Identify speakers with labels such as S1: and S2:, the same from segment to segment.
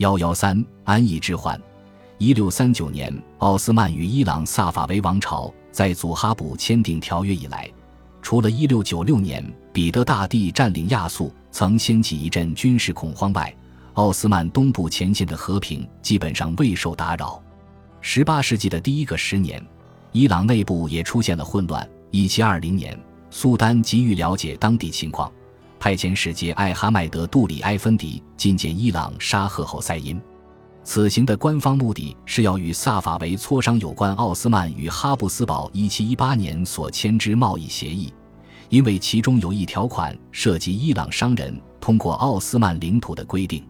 S1: 幺幺三安逸之患。一六三九年，奥斯曼与伊朗萨法维王朝在祖哈卜签订条约以来，除了一六九六年彼得大帝占领亚速曾掀起一阵军事恐慌外，奥斯曼东部前线的和平基本上未受打扰。十八世纪的第一个十年，伊朗内部也出现了混乱。一七二零年，苏丹急于了解当地情况，派遣使节艾哈迈德·杜里埃芬迪觐见伊朗沙赫侯赛因。此行的官方目的是要与萨法维磋商有关奥斯曼与哈布斯堡1718年所签之贸易协议，因为其中有一条款涉及伊朗商人通过奥斯曼领土的规定。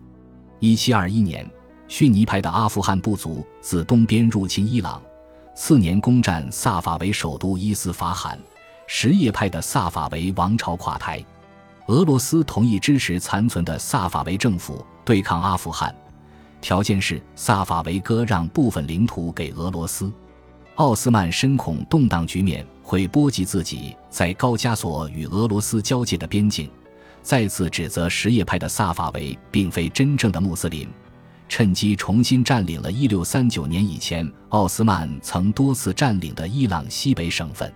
S1: 1721年，逊尼派的阿富汗部族自东边入侵伊朗，次年攻占萨法维首都伊斯法罕，什叶派的萨法维王朝垮台，俄罗斯同意支持残存的萨法维政府对抗阿富汗。条件是萨法维割让部分领土给俄罗斯。奥斯曼深恐动荡局面会波及自己在高加索与俄罗斯交界的边境，再次指责什叶派的萨法维并非真正的穆斯林，趁机重新占领了1639年以前奥斯曼曾多次占领的伊朗西北省份。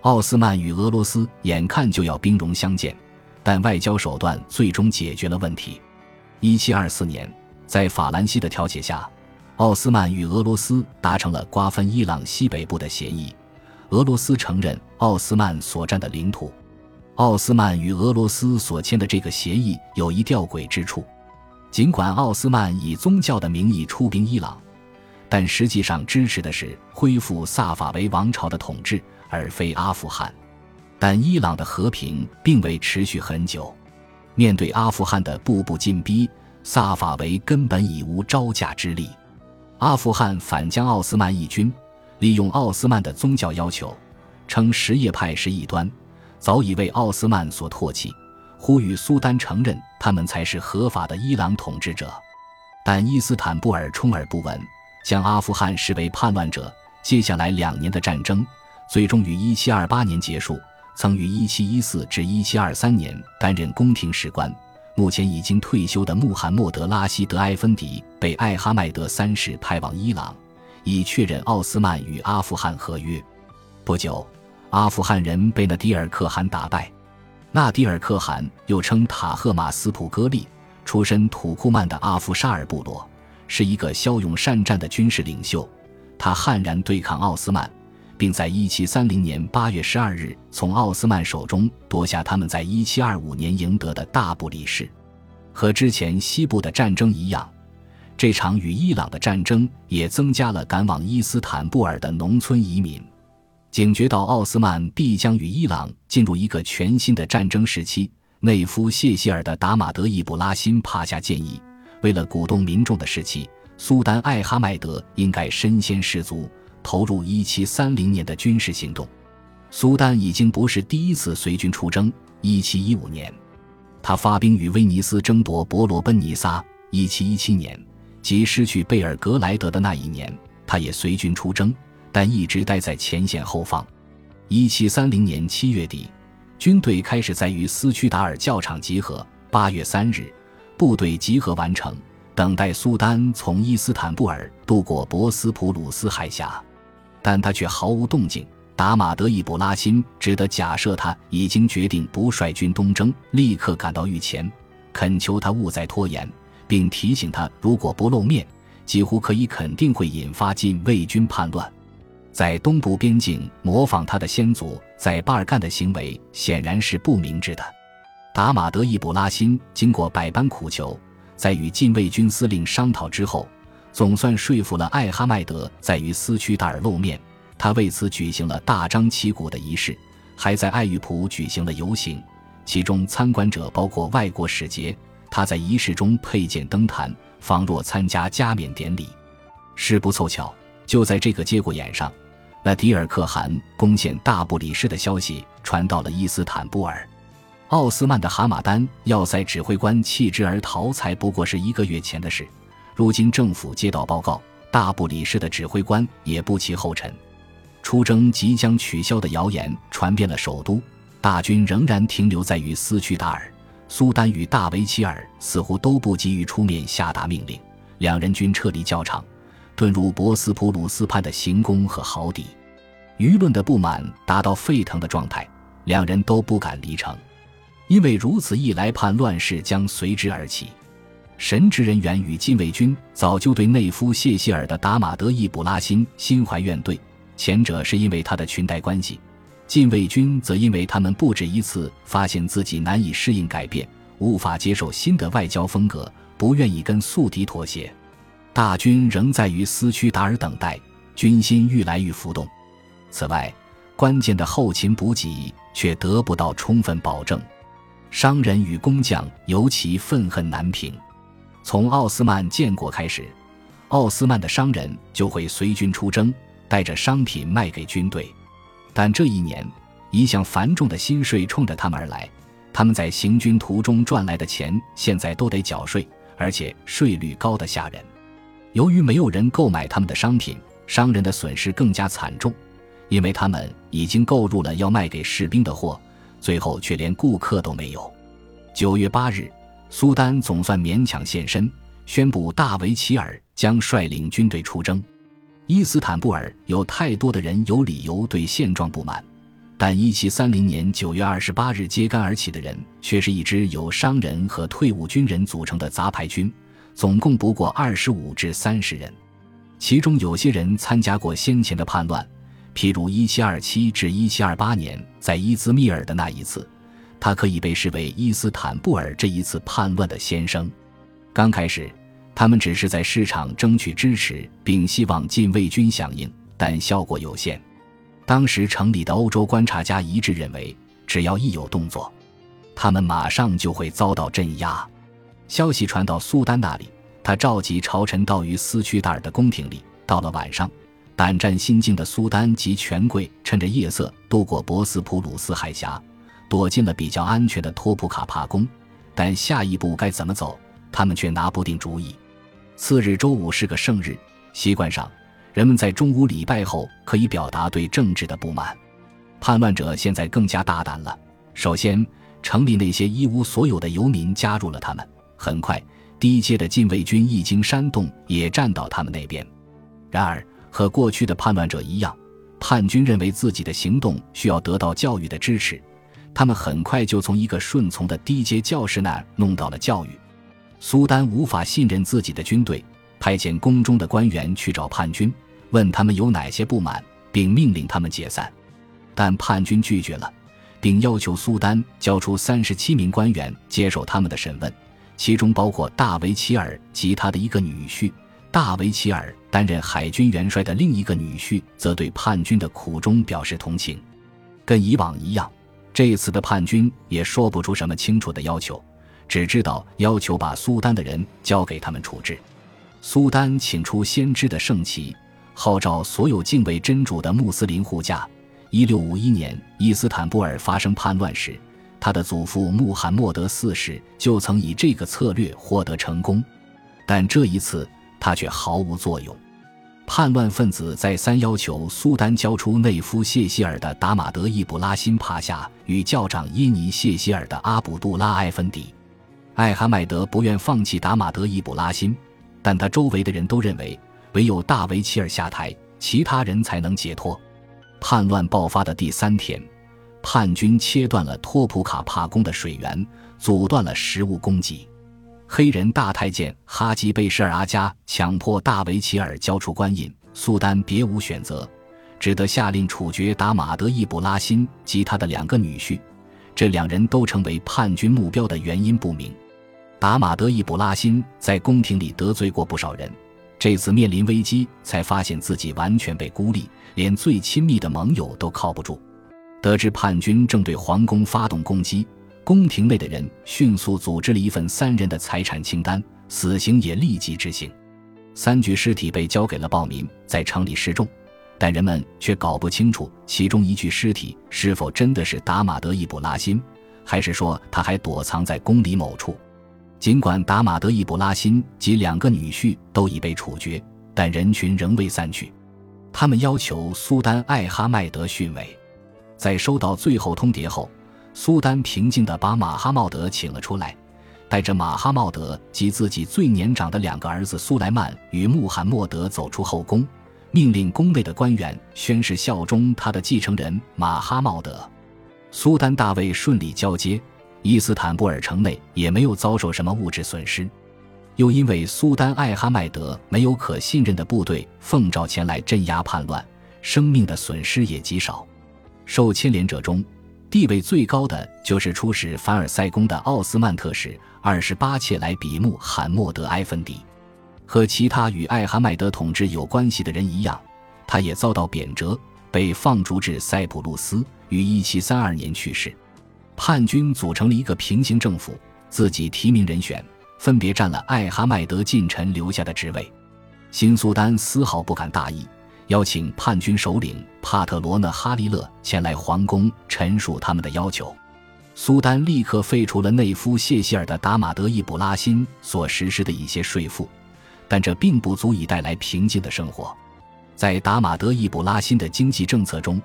S1: 奥斯曼与俄罗斯眼看就要兵戎相见，但外交手段最终解决了问题。1724年。在法兰西的调解下，奥斯曼与俄罗斯达成了瓜分伊朗西北部的协议。俄罗斯承认奥斯曼所占的领土。奥斯曼与俄罗斯所签的这个协议有一吊诡之处：尽管奥斯曼以宗教的名义出兵伊朗，但实际上支持的是恢复萨法维王朝的统治，而非阿富汗。但伊朗的和平并未持续很久。面对阿富汗的步步进逼，萨法维根本已无招架之力，阿富汗反将奥斯曼义军，利用奥斯曼的宗教要求，称什叶派是异端，早已为奥斯曼所唾弃，呼吁苏丹承认他们才是合法的伊朗统治者。但伊斯坦布尔充耳不闻，将阿富汗视为叛乱者。接下来两年的战争，最终于1728年结束。曾于1714至1723年担任宫廷史官。目前已经退休的穆罕默德·拉希德·埃芬迪被艾哈迈德三世派往伊朗，以确认奥斯曼与阿富汗合约。不久，阿富汗人被纳迪尔可汗打败。纳迪尔可汗又称塔赫马斯普戈利，出身土库曼的阿夫沙尔部落，是一个骁勇善战的军事领袖。他悍然对抗奥斯曼。并在1730年8月12日从奥斯曼手中夺下他们在1725年赢得的大不里士。和之前西部的战争一样，这场与伊朗的战争也增加了赶往伊斯坦布尔的农村移民。警觉到奥斯曼必将与伊朗进入一个全新的战争时期，内夫谢希尔的达马德易卜拉欣帕夏建议，为了鼓动民众的士气，苏丹艾哈迈德应该身先士卒。投入一七三零年的军事行动，苏丹已经不是第一次随军出征。一七一五年，他发兵与威尼斯争夺伯罗奔尼撒；一七一七年，即失去贝尔格莱德的那一年，他也随军出征，但一直待在前线后方。一七三零年七月底，军队开始在与斯屈达尔教场集合。八月三日，部队集合完成，等待苏丹从伊斯坦布尔渡过博斯普鲁斯海峡。但他却毫无动静。达马德易卜拉欣只得假设他已经决定不率军东征，立刻赶到御前，恳求他勿再拖延，并提醒他，如果不露面，几乎可以肯定会引发禁卫军叛乱。在东部边境模仿他的先祖在巴尔干的行为，显然是不明智的。达马德易卜拉欣经过百般苦求，在与禁卫军司令商讨之后。总算说服了艾哈迈德在与斯屈达尔露面，他为此举行了大张旗鼓的仪式，还在爱玉普举行了游行，其中参观者包括外国使节。他在仪式中佩剑登坛，仿若参加加冕典礼。事不凑巧，就在这个节骨眼上，那迪尔可汗攻陷大不里士的消息传到了伊斯坦布尔。奥斯曼的哈马丹要塞指挥官弃之而逃，才不过是一个月前的事。如今政府接到报告，大不里士的指挥官也不其后尘，出征即将取消的谣言传遍了首都。大军仍然停留在与斯屈达尔、苏丹与大维齐尔，似乎都不急于出面下达命令，两人均撤离教场，遁入博斯普鲁斯畔的行宫和壕底。舆论的不满达到沸腾的状态，两人都不敢离城，因为如此一来，叛乱事将随之而起。神职人员与禁卫军早就对内夫谢希尔的达马德伊卜拉欣心怀怨怼，前者是因为他的裙带关系，禁卫军则因为他们不止一次发现自己难以适应改变，无法接受新的外交风格，不愿意跟宿敌妥协。大军仍在于斯屈达尔等待，军心愈来愈浮动。此外，关键的后勤补给却得不到充分保证，商人与工匠尤其愤恨难平。从奥斯曼建国开始，奥斯曼的商人就会随军出征，带着商品卖给军队。但这一年，一项繁重的新税冲着他们而来，他们在行军途中赚来的钱，现在都得缴税，而且税率高得吓人。由于没有人购买他们的商品，商人的损失更加惨重，因为他们已经购入了要卖给士兵的货，最后却连顾客都没有。九月八日。苏丹总算勉强现身，宣布大维齐尔将率领军队出征。伊斯坦布尔有太多的人有理由对现状不满，但1730年9月28日揭竿而起的人却是一支由商人和退伍军人组成的杂牌军，总共不过25至30人。其中有些人参加过先前的叛乱，譬如1727至1728年在伊兹密尔的那一次。他可以被视为伊斯坦布尔这一次叛乱的先声。刚开始，他们只是在市场争取支持，并希望禁卫军响应，但效果有限。当时城里的欧洲观察家一致认为，只要一有动作，他们马上就会遭到镇压。消息传到苏丹那里，他召集朝臣到于斯屈达尔的宫廷里。到了晚上，胆战心惊的苏丹及权贵趁着夜色渡过博斯普鲁斯海峡。躲进了比较安全的托普卡帕宫，但下一步该怎么走，他们却拿不定主意。次日周五是个圣日，习惯上，人们在中午礼拜后可以表达对政治的不满。叛乱者现在更加大胆了。首先，城里那些一无所有的游民加入了他们。很快，低阶的禁卫军一经煽动，也站到他们那边。然而，和过去的叛乱者一样，叛军认为自己的行动需要得到教育的支持。他们很快就从一个顺从的低阶教士那儿弄到了教育。苏丹无法信任自己的军队，派遣宫中的官员去找叛军，问他们有哪些不满，并命令他们解散。但叛军拒绝了，并要求苏丹交出三十七名官员接受他们的审问，其中包括大维齐尔及他的一个女婿。大维齐尔担任海军元帅的另一个女婿则对叛军的苦衷表示同情。跟以往一样。这次的叛军也说不出什么清楚的要求，只知道要求把苏丹的人交给他们处置。苏丹请出先知的圣旗，号召所有敬畏真主的穆斯林护驾。一六五一年伊斯坦布尔发生叛乱时，他的祖父穆罕默德四世就曾以这个策略获得成功，但这一次他却毫无作用。叛乱分子再三要求苏丹交出内夫谢希尔的达马德伊卜拉辛帕夏与教长伊尼谢希尔的阿卜杜拉埃芬迪。艾哈迈德不愿放弃达马德伊卜拉辛，但他周围的人都认为唯有大维齐尔下台，其他人才能解脱。叛乱爆发的第三天，叛军切断了托普卡帕宫的水源，阻断了食物供给。黑人大太监哈吉贝什尔阿加强迫大维齐尔交出官印，苏丹别无选择，只得下令处决达马德伊卜拉欣及他的两个女婿。这两人都成为叛军目标的原因不明。达马德伊卜拉欣在宫廷里得罪过不少人，这次面临危机，才发现自己完全被孤立，连最亲密的盟友都靠不住。得知叛军正对皇宫发动攻击。宫廷内的人迅速组织了一份三人的财产清单，死刑也立即执行。三具尸体被交给了暴民，在城里示众，但人们却搞不清楚其中一具尸体是否真的是达马德伊卜拉辛，还是说他还躲藏在宫里某处。尽管达马德伊卜拉辛及两个女婿都已被处决，但人群仍未散去。他们要求苏丹艾哈迈德逊位。在收到最后通牒后。苏丹平静地把马哈茂德请了出来，带着马哈茂德及自己最年长的两个儿子苏莱曼与穆罕默德走出后宫，命令宫内的官员宣誓效忠他的继承人马哈茂德。苏丹大卫顺利交接，伊斯坦布尔城内也没有遭受什么物质损失。又因为苏丹艾哈迈德没有可信任的部队奉召前来镇压叛乱，生命的损失也极少。受牵连者中，地位最高的就是出使凡尔赛宫的奥斯曼特使二十八切莱比穆罕默德埃芬迪。和其他与艾哈迈德统治有关系的人一样，他也遭到贬谪，被放逐至塞浦路斯，于一七三二年去世。叛军组成了一个平行政府，自己提名人选，分别占了艾哈迈德近臣留下的职位。新苏丹丝毫不敢大意。邀请叛军首领帕特罗纳哈利勒前来皇宫陈述他们的要求，苏丹立刻废除了内夫谢希尔的达马德易卜拉欣所实施的一些税赋，但这并不足以带来平静的生活。在达马德易卜拉欣的经济政策中，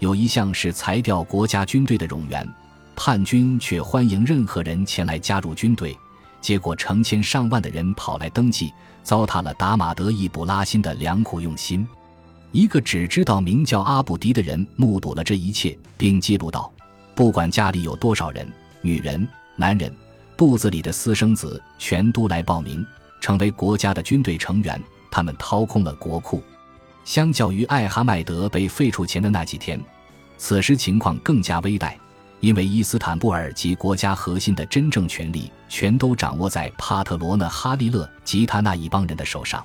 S1: 有一项是裁掉国家军队的冗员，叛军却欢迎任何人前来加入军队，结果成千上万的人跑来登记，糟蹋了达马德易卜拉欣的良苦用心。一个只知道名叫阿布迪的人目睹了这一切，并记录道：“不管家里有多少人，女人、男人，肚子里的私生子，全都来报名，成为国家的军队成员。他们掏空了国库。相较于艾哈迈德被废除前的那几天，此时情况更加危殆，因为伊斯坦布尔及国家核心的真正权力，全都掌握在帕特罗纳哈利勒及他那一帮人的手上。”